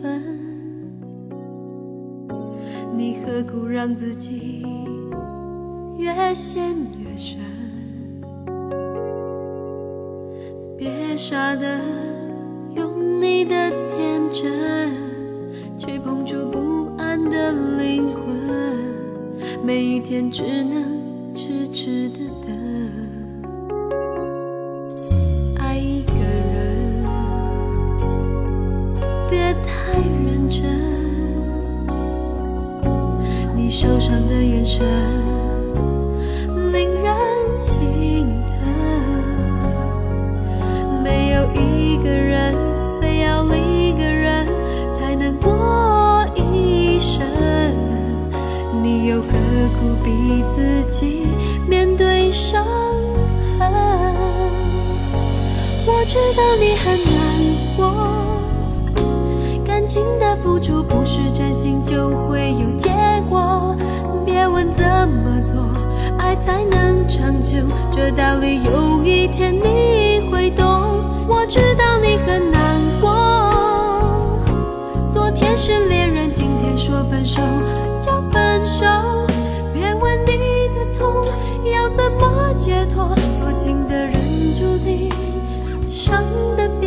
分，你何苦让自己越陷越深，别傻的用你的天真去碰触不安的灵魂，每一天只能痴痴的知道你很难过，感情的付出不是真心就会有结果。别问怎么做，爱才能长久，这道理有一天你会懂。我知道你很难过，昨天是恋人，今天说分手就分手。别问你的痛要怎么解脱，多情的人注定唱的。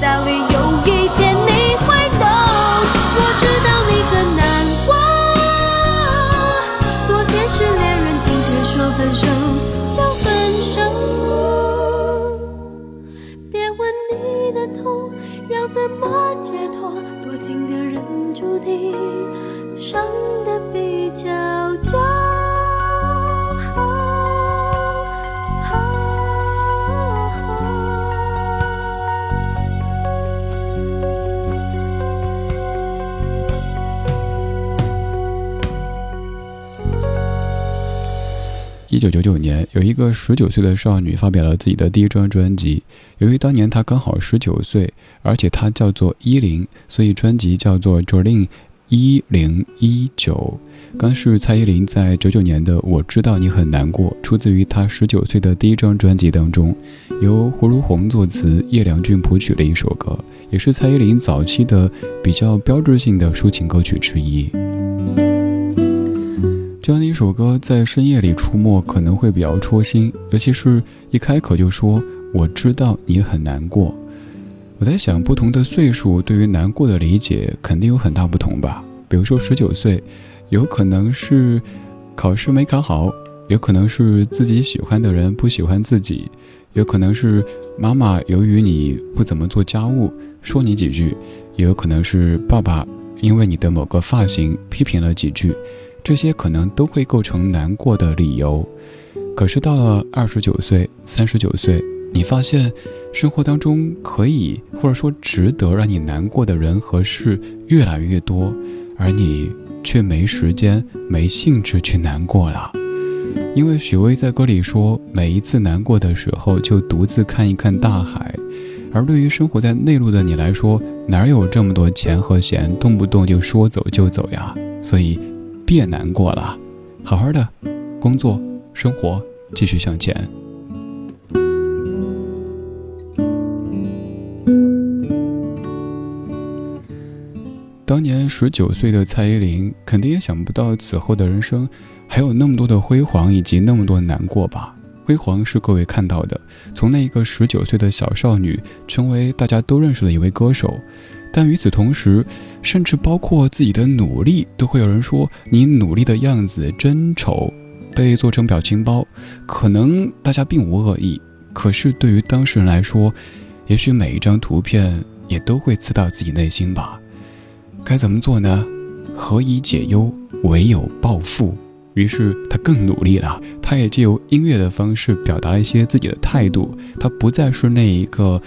道理一九九九年，有一个十九岁的少女发表了自己的第一张专辑。由于当年她刚好十九岁，而且她叫做一零，所以专辑叫做《Jolin 一零一九》。刚是蔡依林在九九年的《我知道你很难过》，出自于她十九岁的第一张专辑当中，由胡如红作词，叶良俊谱曲的一首歌，也是蔡依林早期的比较标志性的抒情歌曲之一。这样的一首歌在深夜里出没可能会比较戳心，尤其是一开口就说“我知道你很难过”。我在想，不同的岁数对于难过的理解肯定有很大不同吧。比如说十九岁，有可能是考试没考好，有可能是自己喜欢的人不喜欢自己，有可能是妈妈由于你不怎么做家务说你几句，也有可能是爸爸因为你的某个发型批评了几句，这些可能都会构成难过的理由。可是到了二十九岁、三十九岁。你发现，生活当中可以或者说值得让你难过的人和事越来越多，而你却没时间、没兴致去难过了。因为许巍在歌里说，每一次难过的时候，就独自看一看大海。而对于生活在内陆的你来说，哪有这么多钱和闲，动不动就说走就走呀？所以，别难过了，好好的工作、生活，继续向前。当年十九岁的蔡依林，肯定也想不到此后的人生还有那么多的辉煌以及那么多难过吧？辉煌是各位看到的，从那一个十九岁的小少女成为大家都认识的一位歌手，但与此同时，甚至包括自己的努力，都会有人说你努力的样子真丑，被做成表情包。可能大家并无恶意，可是对于当事人来说，也许每一张图片也都会刺到自己内心吧。该怎么做呢？何以解忧，唯有暴富。于是他更努力了，他也借由音乐的方式表达了一些自己的态度。他不再是那一个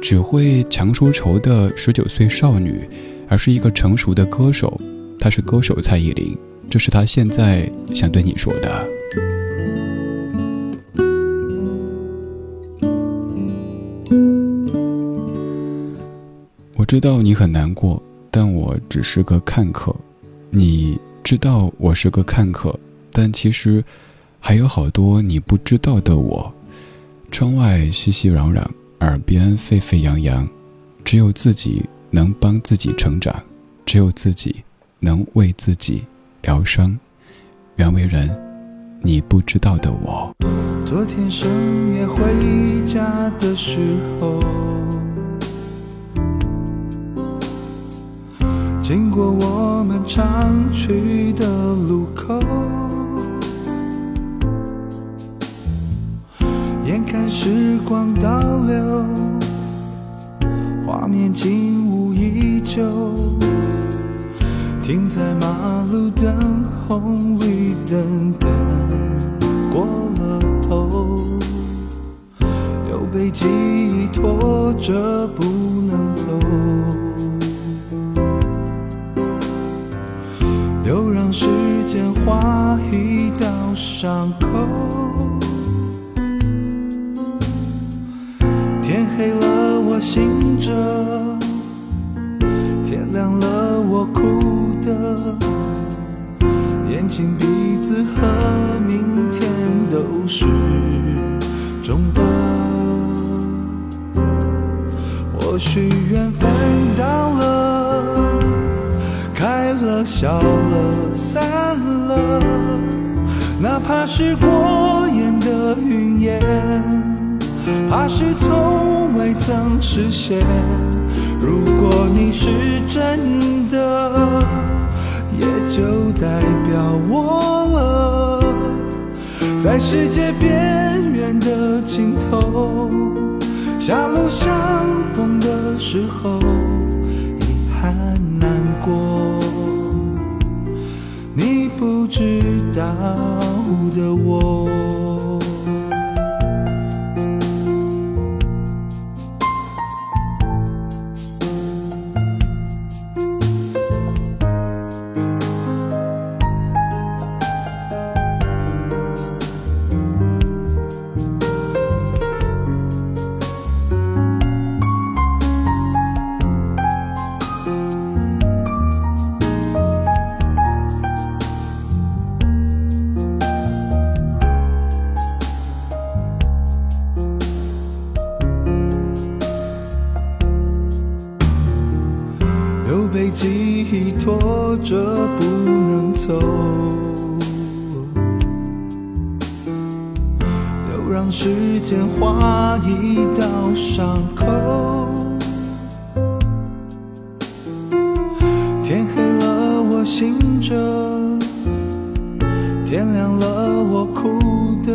只会强说愁的十九岁少女，而是一个成熟的歌手。她是歌手蔡依林，这是他现在想对你说的。我知道你很难过。但我只是个看客，你知道我是个看客，但其实还有好多你不知道的我。窗外熙熙攘攘，耳边沸沸扬扬，只有自己能帮自己成长，只有自己能为自己疗伤。原为人，你不知道的我。昨天深夜回家的时候。经过我们常去的路口，时光倒流，画面景物依旧，停在马路等红绿灯，等过了头，又被记忆拖着不能走。又让时间划一道伤口，醒着，天亮了我哭的，眼睛鼻子和明天都是肿的，或许缘分到了。开了，笑了，散了，哪怕是过眼的云烟，怕是从未曾实现。如果你是真的，也就代表我了，在世界边缘的尽头，狭路相逢的时候。遗憾难过，你不知道的我。走。又让时间划一道伤口。天黑了我醒着天亮了我哭的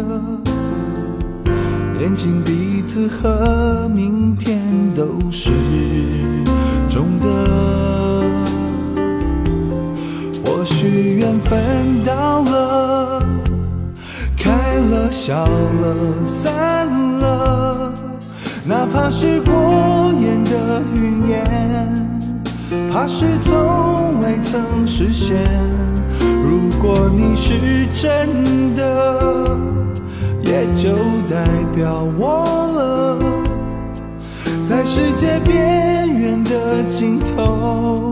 眼睛鼻子和明天都是分到了。开了，笑了，散了，哪怕是过眼的云烟，怕是从未曾实现。如果你是真的，也就代表我了，在世界边缘的尽头，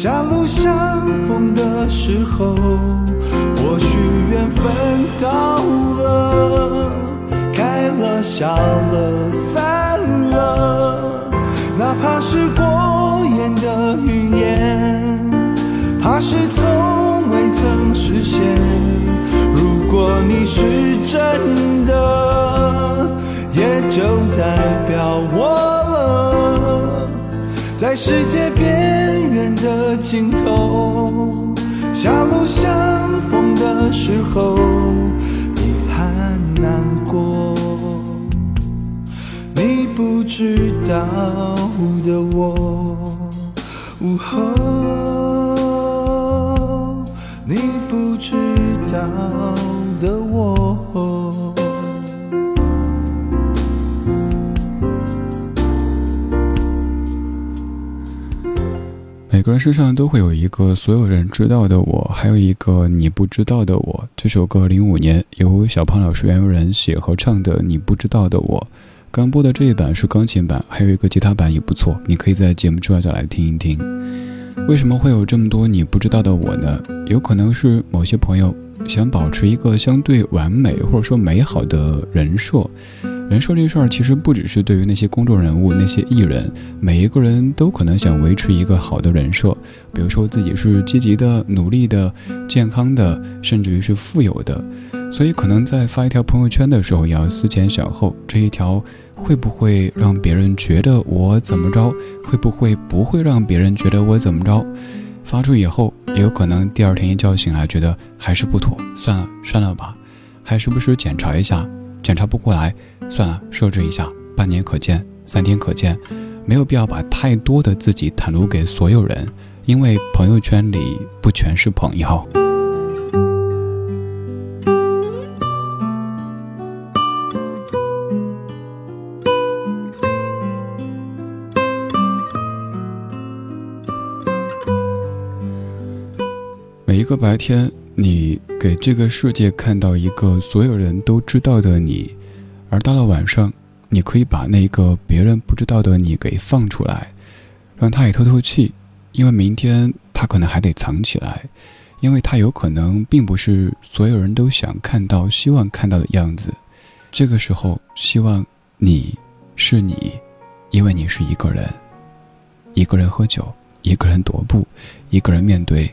狭路相逢的时候。或许缘分到了，开了，笑了，散了，哪怕是过眼的云烟，怕是从未曾实现。如果你是真的，也就代表我，在世界边缘的尽头。狭路相逢的时候，遗憾难过，你不知道的我，午后，你不知道每个人身上都会有一个所有人知道的我，还有一个你不知道的我。这首歌零五年由小胖老师原有人写和唱的《你不知道的我》，刚播的这一版是钢琴版，还有一个吉他版也不错，你可以在节目之外再来听一听。为什么会有这么多你不知道的我呢？有可能是某些朋友想保持一个相对完美或者说美好的人设。人设这事儿，其实不只是对于那些公众人物、那些艺人，每一个人都可能想维持一个好的人设。比如说自己是积极的、努力的、健康的，甚至于是富有的。所以可能在发一条朋友圈的时候，也要思前想后，这一条会不会让别人觉得我怎么着？会不会不会让别人觉得我怎么着？发出以后，也有可能第二天一觉醒来，觉得还是不妥，算了，删了吧，还时不时检查一下。检查不过来，算了，设置一下，半年可见，三天可见，没有必要把太多的自己袒露给所有人，因为朋友圈里不全是朋友。每一个白天。你给这个世界看到一个所有人都知道的你，而到了晚上，你可以把那个别人不知道的你给放出来，让他也透透气，因为明天他可能还得藏起来，因为他有可能并不是所有人都想看到、希望看到的样子。这个时候，希望你是你，因为你是一个人，一个人喝酒，一个人踱步，一个人面对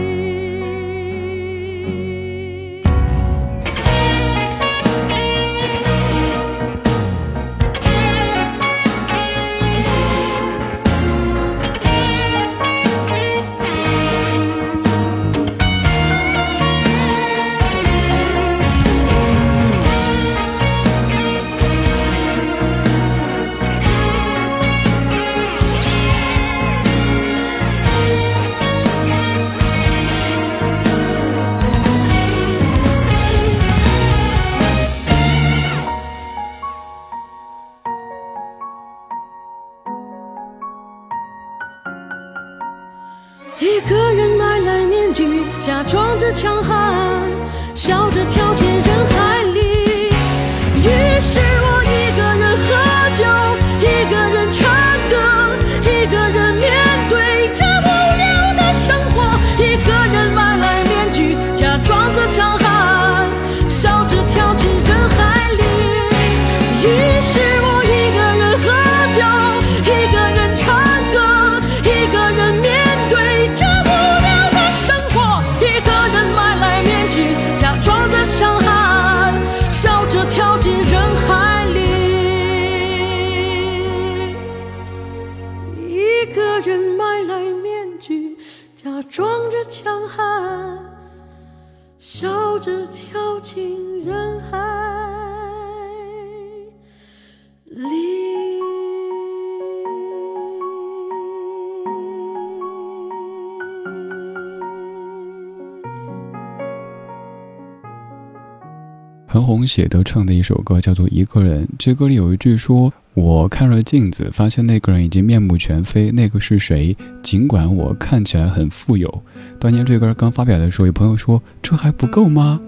韩红写的唱的一首歌叫做《一个人》，这歌里有一句说：“我看了镜子，发现那个人已经面目全非，那个是谁？尽管我看起来很富有。”当年这歌刚发表的时候，有朋友说：“这还不够吗？”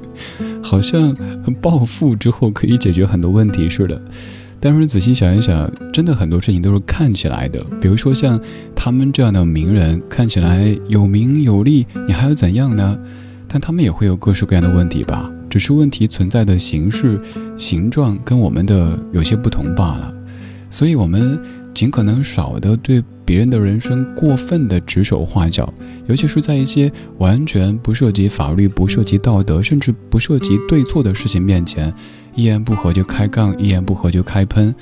好像暴富之后可以解决很多问题似的。但是仔细想一想，真的很多事情都是看起来的。比如说像他们这样的名人，看起来有名有利，你还要怎样呢？但他们也会有各式各样的问题吧？只是问题存在的形式、形状跟我们的有些不同罢了。所以，我们尽可能少的对别人的人生过分的指手画脚，尤其是在一些完全不涉及法律、不涉及道德，甚至不涉及对错的事情面前，一言不合就开杠，一言不合就开喷，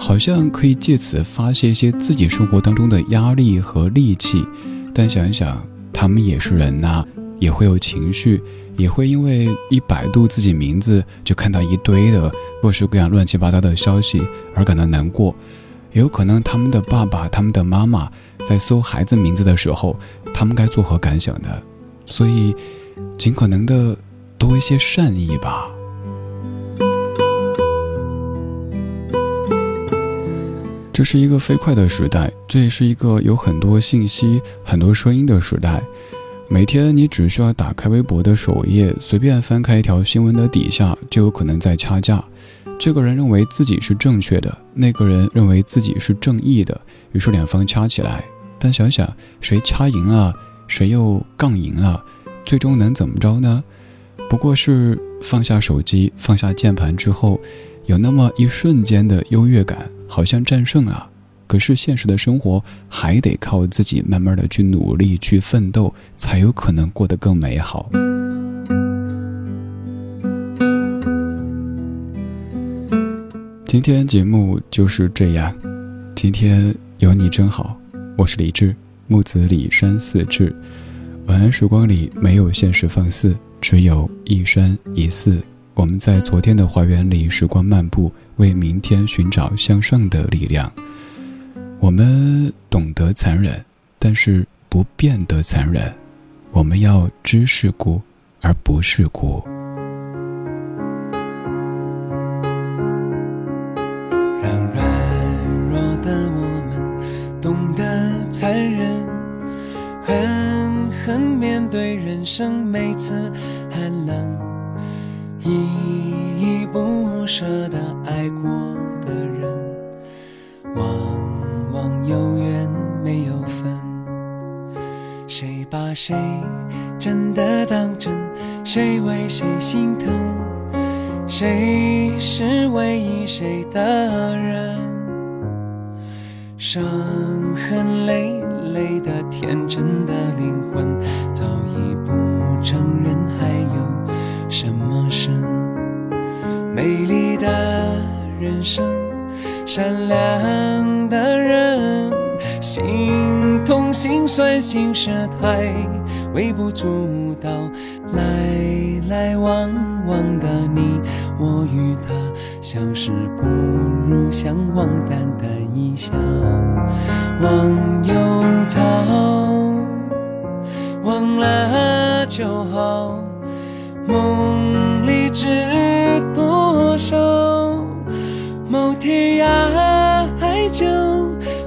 好像可以借此发泄一些自己生活当中的压力和戾气。但想一想，他们也是人呐、也会有情绪，也会因为一百度自己名字就看到一堆的各式各样乱七八糟的消息而感到难过。也有可能他们的爸爸、他们的妈妈在搜孩子名字的时候，他们该作何感想呢？所以，尽可能的多一些善意吧。这是一个飞快的时代，这也是一个有很多信息、很多声音的时代。每天你只需要打开微博的首页，随便翻开一条新闻的底下，就有可能在掐架。这个人认为自己是正确的，那个人认为自己是正义的，于是两方掐起来。但想想谁掐赢了，谁又杠赢了，最终能怎么着呢？不过是放下手机，放下键盘之后，有那么一瞬间的优越感，好像战胜了。可是现实的生活还得靠自己慢慢的去努力、去奋斗，才有可能过得更美好。今天节目就是这样，今天有你真好，我是李志，木子李山四志。晚安时光里没有现实放肆，只有一山一寺。我们在昨天的花园里时光漫步，为明天寻找向上的力量。我们懂得残忍，但是不变得残忍。我们要知世故，而不世故。让软弱的我们懂得残忍，狠狠面对人生每次谁真的当真？谁为谁心疼？谁是唯一谁的人？伤痕累累的天真的灵魂，早已不承认还有什么神？美丽的人生，善良的人，心心酸心事太微不足道，来来往往的你我与他，相识不如相忘，淡淡一笑，忘忧草，忘了就好，梦里知多少，某天涯海角，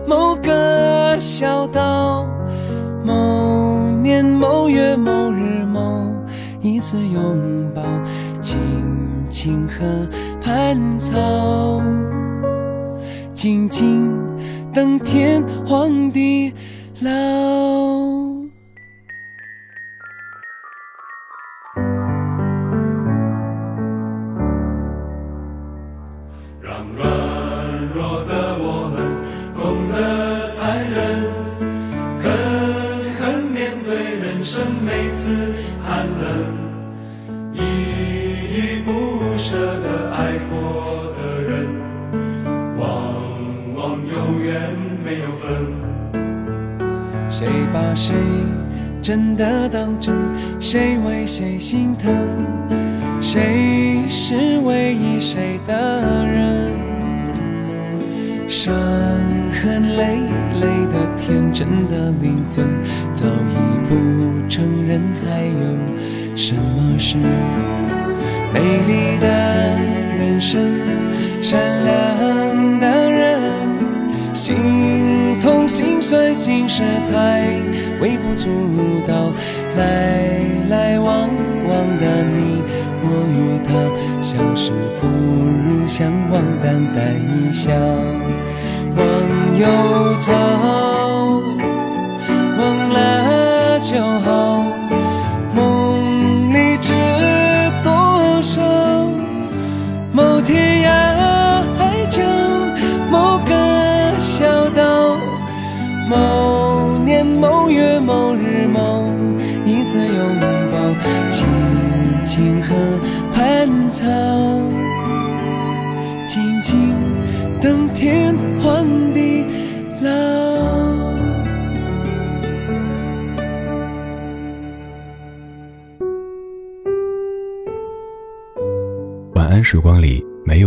某个小某日某一次拥抱，青青河畔草，静静等天荒地老。谁把谁真的当真？谁为谁心疼？谁是唯一谁的人？伤痕累累的天真的灵魂，早已不承认还有什么是美丽的人生，善良的人。心痛心酸心事太微不足道，来来往往的你我与他，相识不如相忘，淡淡一笑，忘忧草，